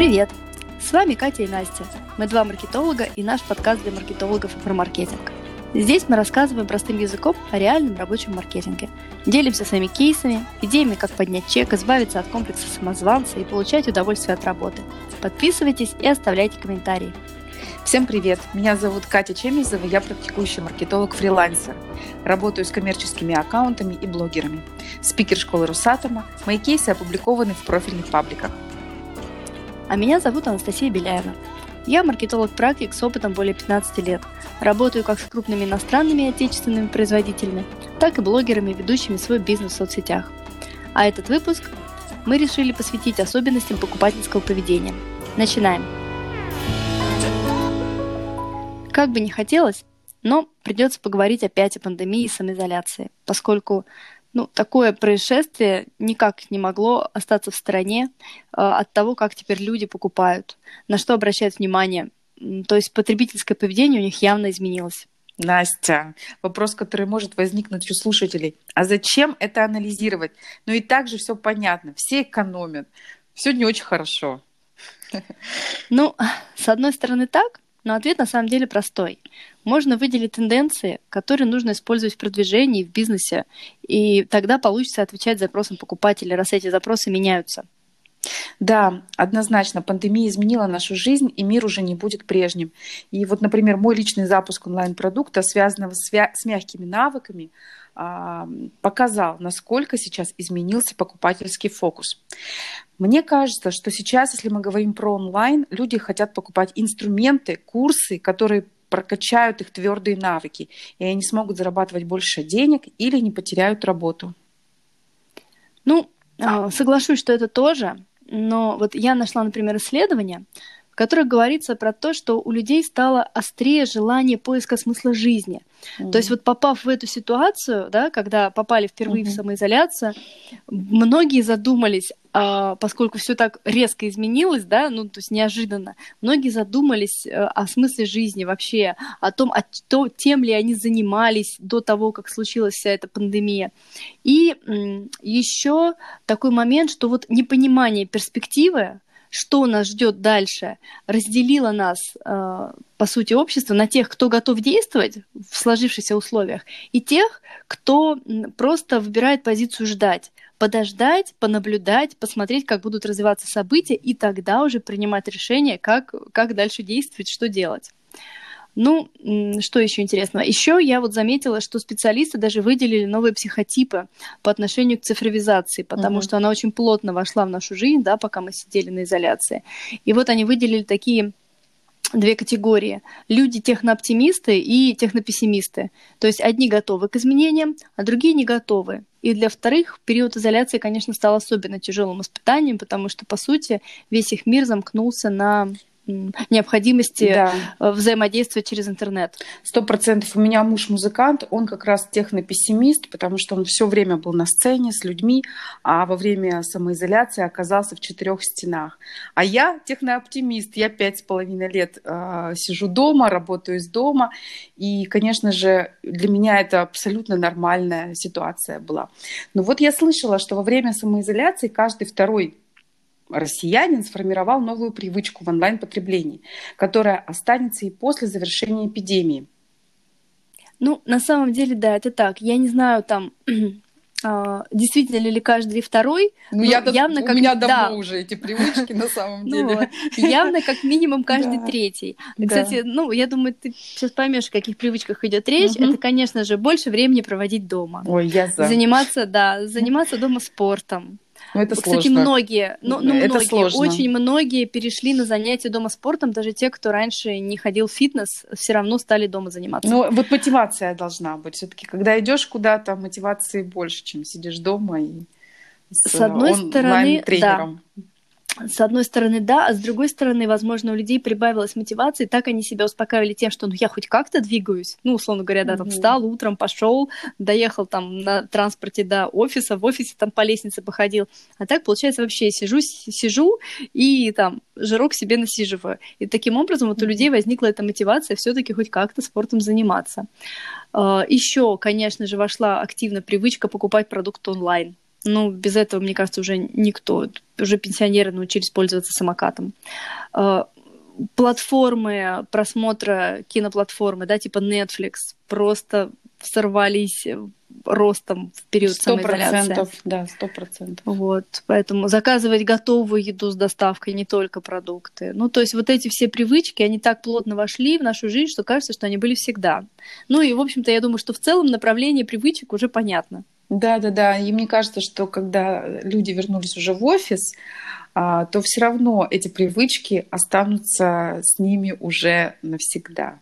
Привет! С вами Катя и Настя. Мы два маркетолога и наш подкаст для маркетологов про маркетинг. Здесь мы рассказываем простым языком о реальном рабочем маркетинге. Делимся своими кейсами, идеями, как поднять чек, избавиться от комплекса самозванца и получать удовольствие от работы. Подписывайтесь и оставляйте комментарии. Всем привет! Меня зовут Катя Чемизова, я практикующий маркетолог-фрилансер. Работаю с коммерческими аккаунтами и блогерами. Спикер школы Русатома. Мои кейсы опубликованы в профильных пабликах. А меня зовут Анастасия Беляева. Я маркетолог-практик с опытом более 15 лет. Работаю как с крупными иностранными и отечественными производителями, так и блогерами, ведущими свой бизнес в соцсетях. А этот выпуск мы решили посвятить особенностям покупательского поведения. Начинаем! Как бы не хотелось, но придется поговорить опять о пандемии и самоизоляции, поскольку ну, такое происшествие никак не могло остаться в стороне э, от того, как теперь люди покупают, на что обращают внимание. То есть потребительское поведение у них явно изменилось. Настя, вопрос, который может возникнуть у слушателей. А зачем это анализировать? Ну и так же все понятно. Все экономят. Все не очень хорошо. Ну, с одной стороны так, но ответ на самом деле простой. Можно выделить тенденции, которые нужно использовать в продвижении, в бизнесе, и тогда получится отвечать запросам покупателя, раз эти запросы меняются. Да, однозначно, пандемия изменила нашу жизнь, и мир уже не будет прежним. И вот, например, мой личный запуск онлайн-продукта, связанного с, мягкими навыками, показал, насколько сейчас изменился покупательский фокус. Мне кажется, что сейчас, если мы говорим про онлайн, люди хотят покупать инструменты, курсы, которые прокачают их твердые навыки, и они смогут зарабатывать больше денег или не потеряют работу. Ну, а, соглашусь, что это тоже, но вот я нашла, например, исследование, которых говорится про то, что у людей стало острее желание поиска смысла жизни. Mm-hmm. То есть вот попав в эту ситуацию, да, когда попали впервые mm-hmm. в самоизоляцию, многие задумались, а, поскольку все так резко изменилось, да, ну то есть неожиданно, многие задумались а, о смысле жизни вообще, о том, о то, тем ли они занимались до того, как случилась вся эта пандемия. И еще такой момент, что вот непонимание перспективы что нас ждет дальше, разделило нас, э, по сути, общество на тех, кто готов действовать в сложившихся условиях, и тех, кто просто выбирает позицию ждать подождать, понаблюдать, посмотреть, как будут развиваться события, и тогда уже принимать решение, как, как дальше действовать, что делать. Ну, что еще интересного? Еще я вот заметила, что специалисты даже выделили новые психотипы по отношению к цифровизации, потому угу. что она очень плотно вошла в нашу жизнь, да, пока мы сидели на изоляции. И вот они выделили такие две категории. Люди технооптимисты и технопессимисты. То есть одни готовы к изменениям, а другие не готовы. И для вторых период изоляции, конечно, стал особенно тяжелым испытанием, потому что, по сути, весь их мир замкнулся на необходимости да. Э, взаимодействовать через интернет. Сто процентов. У меня муж музыкант, он как раз технопессимист, потому что он все время был на сцене с людьми, а во время самоизоляции оказался в четырех стенах. А я технооптимист, я пять с половиной лет э, сижу дома, работаю из дома, и, конечно же, для меня это абсолютно нормальная ситуация была. Но вот я слышала, что во время самоизоляции каждый второй россиянин сформировал новую привычку в онлайн-потреблении, которая останется и после завершения эпидемии. Ну, на самом деле, да, это так. Я не знаю, там, а, действительно ли каждый второй. Ну, я явно, у как... меня давно да. уже эти привычки на самом ну деле. Ну, явно как минимум каждый да. третий. Кстати, ну, я думаю, ты сейчас поймешь, о каких привычках идет речь. Угу. Это, конечно же, больше времени проводить дома. Ой, я за. Заниматься, да, заниматься дома спортом. Ну, это Кстати, сложно. многие, ну, ну это многие, сложно. очень многие перешли на занятия дома спортом, даже те, кто раньше не ходил в фитнес, все равно стали дома заниматься. Ну, вот мотивация должна быть. Все-таки, когда идешь куда-то, мотивации больше, чем сидишь дома и с, с одной стороны, да. С одной стороны, да, а с другой стороны, возможно, у людей прибавилась мотивация, и так они себя успокаивали тем, что ну я хоть как-то двигаюсь. Ну, условно говоря, да, там mm-hmm. встал утром, пошел, доехал там на транспорте до офиса, в офисе там по лестнице походил. А так, получается, вообще сижу, сижу и там жирок себе насиживаю. И таким образом вот у людей возникла эта мотивация все-таки хоть как-то спортом заниматься. А, Еще, конечно же, вошла активно привычка покупать продукт онлайн. Ну, без этого, мне кажется, уже никто. Уже пенсионеры научились пользоваться самокатом. А, платформы просмотра киноплатформы, да, типа Netflix, просто сорвались ростом в период 100%, самоизоляции. Да, сто процентов. Вот, поэтому заказывать готовую еду с доставкой, не только продукты. Ну, то есть вот эти все привычки, они так плотно вошли в нашу жизнь, что кажется, что они были всегда. Ну и, в общем-то, я думаю, что в целом направление привычек уже понятно. Да, да, да. И мне кажется, что когда люди вернулись уже в офис, а, то все равно эти привычки останутся с ними уже навсегда.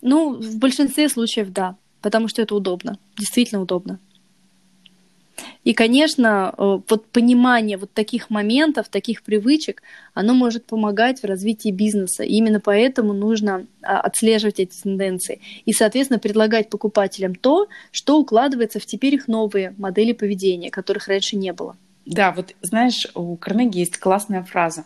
Ну, в большинстве случаев да потому что это удобно, действительно удобно. И, конечно, э, вот понимание вот таких моментов, таких привычек, оно может помогать в развитии бизнеса. И именно поэтому нужно а, отслеживать эти тенденции и, соответственно, предлагать покупателям то, что укладывается в теперь их новые модели поведения, которых раньше не было. Да, вот знаешь, у Карнеги есть классная фраза.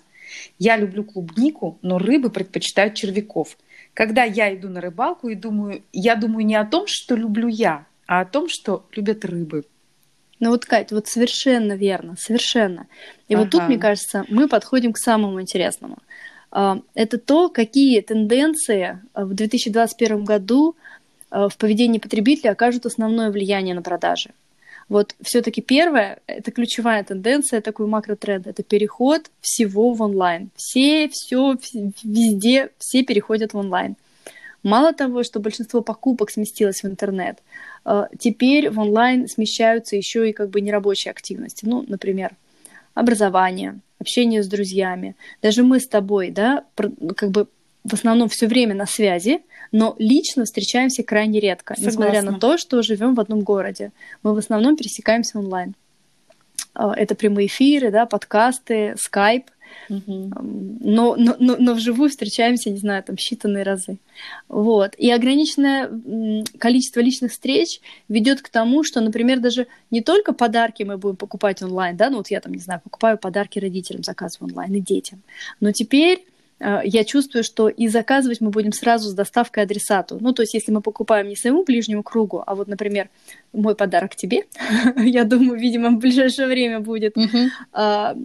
Я люблю клубнику, но рыбы предпочитают червяков. Когда я иду на рыбалку и думаю, я думаю не о том, что люблю я, а о том, что любят рыбы. Ну вот, Кать, вот совершенно верно, совершенно. И ага. вот тут, мне кажется, мы подходим к самому интересному. А, это то, какие тенденции в 2021 году а, в поведении потребителя окажут основное влияние на продажи. Вот все-таки первое, это ключевая тенденция, такой макротренд, это переход всего в онлайн. Все, все, везде, все переходят в онлайн. Мало того, что большинство покупок сместилось в интернет, э, теперь в онлайн смещаются еще и как бы нерабочие активности. Ну, например, образование, общение с друзьями. Даже мы с тобой, да, как бы в основном все время на связи, но лично встречаемся крайне редко, Согласна. несмотря на то, что живем в одном городе. Мы в основном пересекаемся онлайн. А, это прямые эфиры, да, подкасты, скайп. Угу. Но, но, но, но вживую встречаемся, не знаю, там считанные разы. Вот. И ограниченное количество личных встреч ведет к тому, что, например, даже не только подарки мы будем покупать онлайн, да, ну вот я там, не знаю, покупаю подарки родителям, заказываю онлайн и детям, но теперь я чувствую, что и заказывать мы будем сразу с доставкой адресату. Ну, то есть, если мы покупаем не своему ближнему кругу, а вот, например, мой подарок тебе, я думаю, видимо, в ближайшее время будет. А,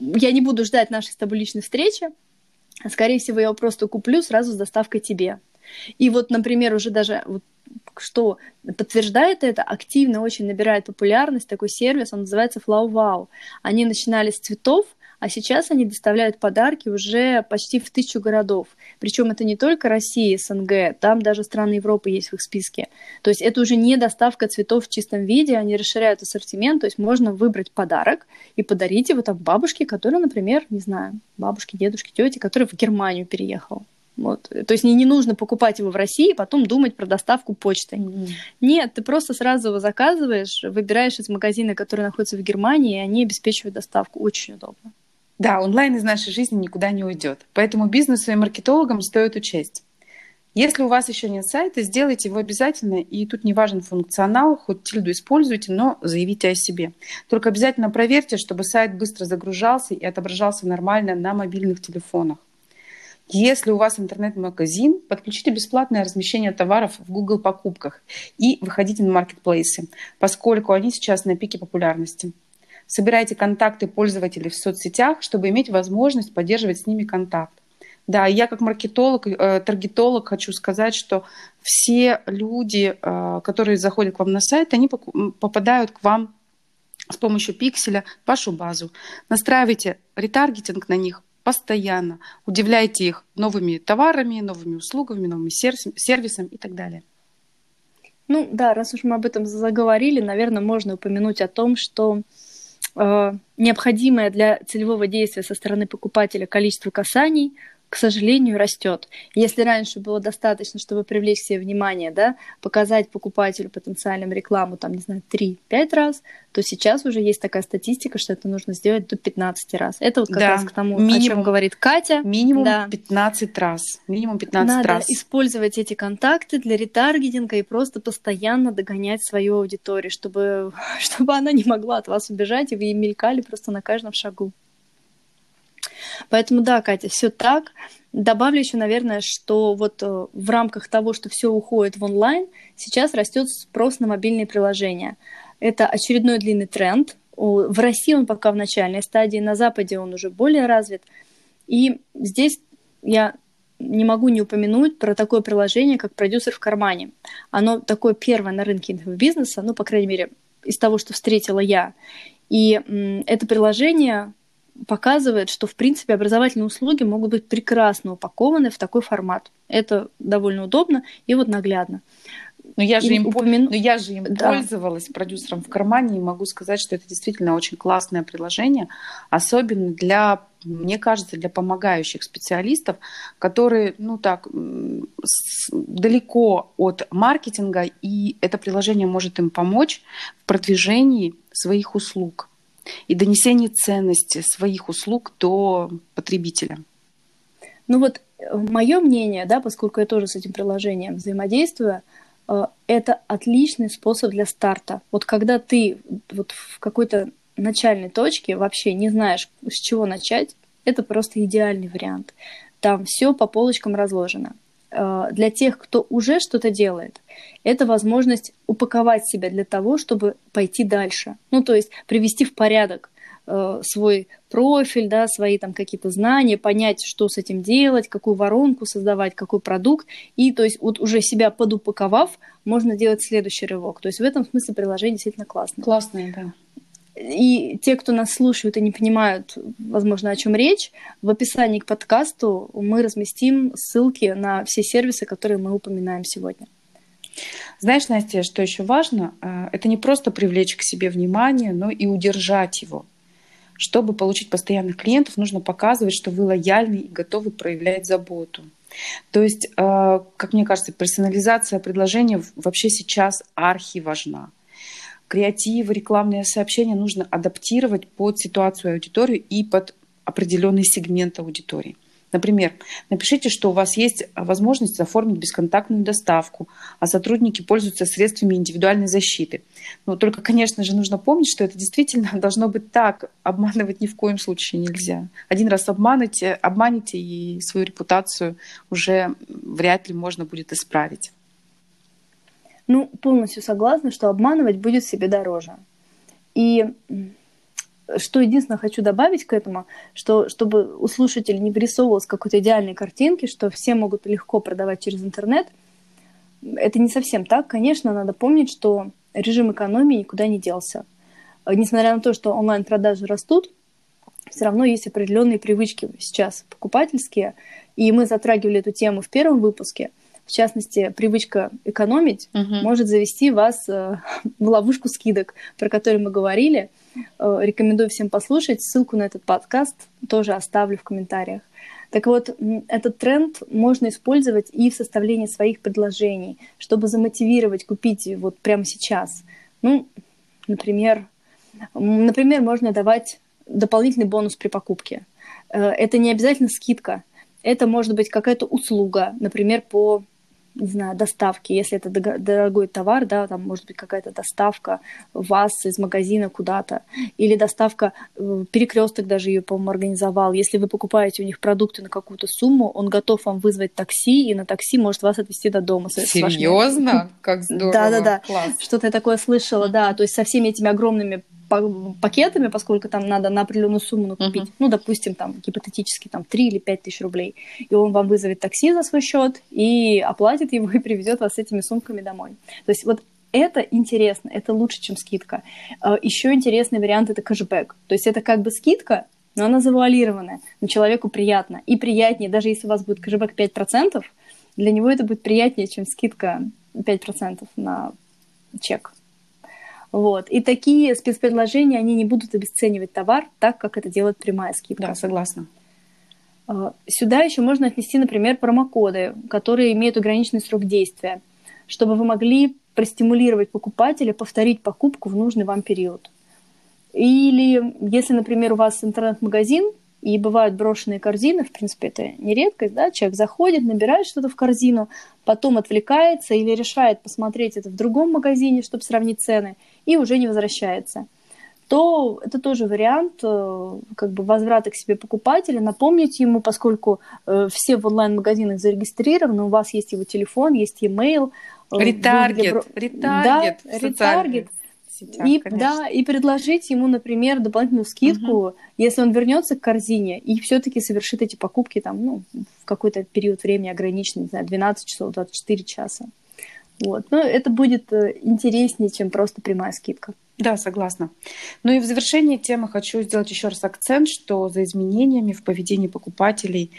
я не буду ждать нашей с тобой личной встречи. Скорее всего, я его просто куплю сразу с доставкой тебе. И вот, например, уже даже вот что подтверждает это, активно очень набирает популярность такой сервис, он называется Flow Wow. Они начинали с цветов, а сейчас они доставляют подарки уже почти в тысячу городов. Причем это не только Россия, СНГ, там даже страны Европы есть в их списке. То есть это уже не доставка цветов в чистом виде, они расширяют ассортимент, то есть можно выбрать подарок и подарить его там бабушке, которая, например, не знаю, бабушке, дедушке, тете, которая в Германию переехала. Вот. То есть не, не нужно покупать его в России, потом думать про доставку почтой. Mm-hmm. Нет, ты просто сразу его заказываешь, выбираешь из магазина, который находится в Германии, и они обеспечивают доставку. Очень удобно. Да, онлайн из нашей жизни никуда не уйдет. Поэтому бизнесу и маркетологам стоит учесть. Если у вас еще нет сайта, сделайте его обязательно, и тут не важен функционал, хоть тильду используйте, но заявите о себе. Только обязательно проверьте, чтобы сайт быстро загружался и отображался нормально на мобильных телефонах. Если у вас интернет-магазин, подключите бесплатное размещение товаров в Google покупках и выходите на маркетплейсы, поскольку они сейчас на пике популярности. Собирайте контакты пользователей в соцсетях, чтобы иметь возможность поддерживать с ними контакт. Да, я как маркетолог, э, таргетолог хочу сказать, что все люди, э, которые заходят к вам на сайт, они попадают к вам с помощью пикселя в вашу базу. Настраивайте ретаргетинг на них постоянно, удивляйте их новыми товарами, новыми услугами, новыми сервисами и так далее. Ну да, раз уж мы об этом заговорили, наверное, можно упомянуть о том, что необходимое для целевого действия со стороны покупателя количество касаний к сожалению, растет. Если раньше было достаточно, чтобы привлечь себе внимание, да, показать покупателю потенциальным рекламу, там, не знаю, 3-5 раз, то сейчас уже есть такая статистика, что это нужно сделать до 15 раз. Это вот как да, раз к тому, минимум, о чем говорит Катя. Минимум да. 15 раз. Минимум 15 Надо раз. использовать эти контакты для ретаргетинга и просто постоянно догонять свою аудиторию, чтобы, чтобы она не могла от вас убежать, и вы мелькали просто на каждом шагу. Поэтому да, Катя, все так. Добавлю еще, наверное, что вот э, в рамках того, что все уходит в онлайн, сейчас растет спрос на мобильные приложения. Это очередной длинный тренд, В России он пока в начальной стадии, на Западе он уже более развит. И здесь я не могу не упомянуть про такое приложение, как продюсер в кармане. Оно такое первое на рынке инфобизнеса, ну, по крайней мере, из того, что встретила я. И это приложение показывает, что, в принципе, образовательные услуги могут быть прекрасно упакованы в такой формат. Это довольно удобно и вот наглядно. Но я же им, упомяну... Но я же им да. пользовалась продюсером в кармане и могу сказать, что это действительно очень классное приложение, особенно для, мне кажется, для помогающих специалистов, которые, ну так, далеко от маркетинга, и это приложение может им помочь в продвижении своих услуг и донесении ценности своих услуг до потребителя. Ну вот э, мое мнение, да, поскольку я тоже с этим приложением взаимодействую, э, это отличный способ для старта. Вот когда ты вот в какой-то начальной точке вообще не знаешь, с чего начать, это просто идеальный вариант. Там все по полочкам разложено. Э, для тех, кто уже что-то делает, это возможность упаковать себя для того, чтобы пойти дальше. Ну, то есть привести в порядок э, свой профиль, да, свои там какие-то знания, понять, что с этим делать, какую воронку создавать, какой продукт. И то есть вот уже себя подупаковав, можно делать следующий рывок. То есть в этом смысле приложение действительно классное. Классное, да. И те, кто нас слушают и не понимают, возможно, о чем речь, в описании к подкасту мы разместим ссылки на все сервисы, которые мы упоминаем сегодня. Знаешь, Настя, что еще важно? Э, это не просто привлечь к себе внимание, но и удержать его. Чтобы получить постоянных клиентов, нужно показывать, что вы лояльны и готовы проявлять заботу. То есть, э, как мне кажется, персонализация предложения вообще сейчас архи важна креативы, рекламные сообщения нужно адаптировать под ситуацию аудитории и под определенный сегмент аудитории. Например, напишите, что у вас есть возможность оформить бесконтактную доставку, а сотрудники пользуются средствами индивидуальной защиты. Но только, конечно же, нужно помнить, что это действительно должно быть так. Обманывать ни в коем случае нельзя. Один раз обманете, обманете и свою репутацию уже вряд ли можно будет исправить. Ну, полностью согласна, что обманывать будет себе дороже. И что единственное хочу добавить к этому, что чтобы у слушателей не вырисовывалось какой-то идеальной картинки, что все могут легко продавать через интернет, это не совсем так. Конечно, надо помнить, что режим экономии никуда не делся. Несмотря на то, что онлайн-продажи растут, все равно есть определенные привычки сейчас покупательские, и мы затрагивали эту тему в первом выпуске – в частности, привычка экономить угу. может завести вас э, в ловушку скидок, про которую мы говорили. Э, рекомендую всем послушать. Ссылку на этот подкаст тоже оставлю в комментариях. Так вот, этот тренд можно использовать и в составлении своих предложений, чтобы замотивировать купить вот прямо сейчас. Ну, например, например, можно давать дополнительный бонус при покупке. Э, это не обязательно скидка, это может быть какая-то услуга, например, по не знаю, доставки, если это дорогой товар, да, там может быть какая-то доставка вас из магазина куда-то, или доставка, э, перекресток даже ее, по-моему, организовал. Если вы покупаете у них продукты на какую-то сумму, он готов вам вызвать такси, и на такси может вас отвезти до дома. Серьезно? Как здорово. Да-да-да. Что-то я такое слышала, да. То есть со всеми этими огромными пакетами, поскольку там надо на определенную сумму накупить, uh-huh. ну, допустим, там, гипотетически, там, 3 или 5 тысяч рублей, и он вам вызовет такси за свой счет и оплатит его и привезет вас с этими сумками домой. То есть вот это интересно, это лучше, чем скидка. А, Еще интересный вариант – это кэшбэк. То есть это как бы скидка, но она завуалированная, но человеку приятно. И приятнее, даже если у вас будет кэшбэк 5%, для него это будет приятнее, чем скидка 5% на чек. Вот. И такие спецпредложения, они не будут обесценивать товар так, как это делает прямая скидка. Да, согласна. А, сюда еще можно отнести, например, промокоды, которые имеют ограниченный срок действия, чтобы вы могли простимулировать покупателя повторить покупку в нужный вам период. Или если, например, у вас интернет-магазин, и бывают брошенные корзины, в принципе, это не редкость, да, человек заходит, набирает что-то в корзину, потом отвлекается или решает посмотреть это в другом магазине, чтобы сравнить цены, и уже не возвращается то это тоже вариант э, как бы возврата к себе покупателя, напомнить ему, поскольку э, все в онлайн-магазинах зарегистрированы, у вас есть его телефон, есть e-mail. Ретаргет, ретаргет. Да, ретаргет. Сетях. И, да, и предложить ему, например, дополнительную скидку, угу. если он вернется к корзине и все-таки совершит эти покупки там, ну, в какой-то период времени ограниченный, не знаю, 12 часов, 24 часа. Вот. Но это будет э, интереснее, чем просто прямая скидка. Да, согласна. Ну и в завершении темы хочу сделать еще раз акцент, что за изменениями в поведении покупателей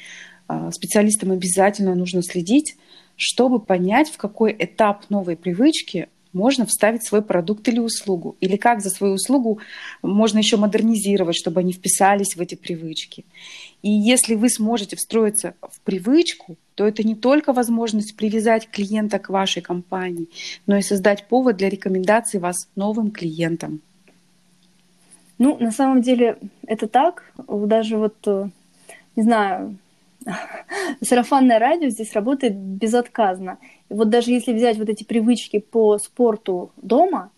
а, специалистам обязательно нужно следить, чтобы понять, в какой этап новой привычки можно вставить свой продукт или услугу, или как за свою услугу можно еще модернизировать, чтобы они вписались в эти привычки. И если вы сможете встроиться в привычку, то это не только возможность привязать клиента к вашей компании, но и создать повод для рекомендаций вас новым клиентам. Ну, на самом деле это так. Даже вот, э, не знаю, сарафанное радио здесь работает безотказно. И вот даже если взять вот эти привычки по спорту дома,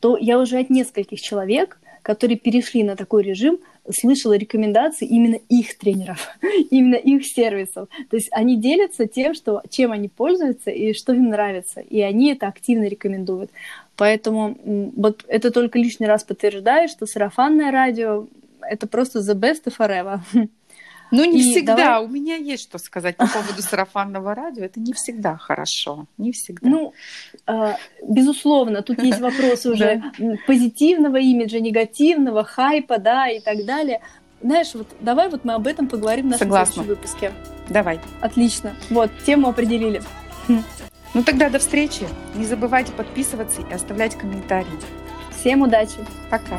то я уже от нескольких человек, которые перешли на такой режим, слышала рекомендации именно их тренеров, именно их сервисов. То есть они делятся тем, что, чем они пользуются и что им нравится. И они это активно рекомендуют. Поэтому вот это только лишний раз подтверждает, что сарафанное радио — это просто the best forever. Ну, не и всегда. Давай... У меня есть что сказать по поводу сарафанного радио. Это не всегда хорошо. Не всегда. Ну, э, безусловно, тут есть вопросы уже позитивного имиджа, негативного, хайпа, да, и так далее. Знаешь, вот давай вот мы об этом поговорим в нашем Согласна. следующем выпуске. Давай. Отлично. Вот, тему определили. Ну тогда до встречи. Не забывайте подписываться и оставлять комментарии. Всем удачи. Пока.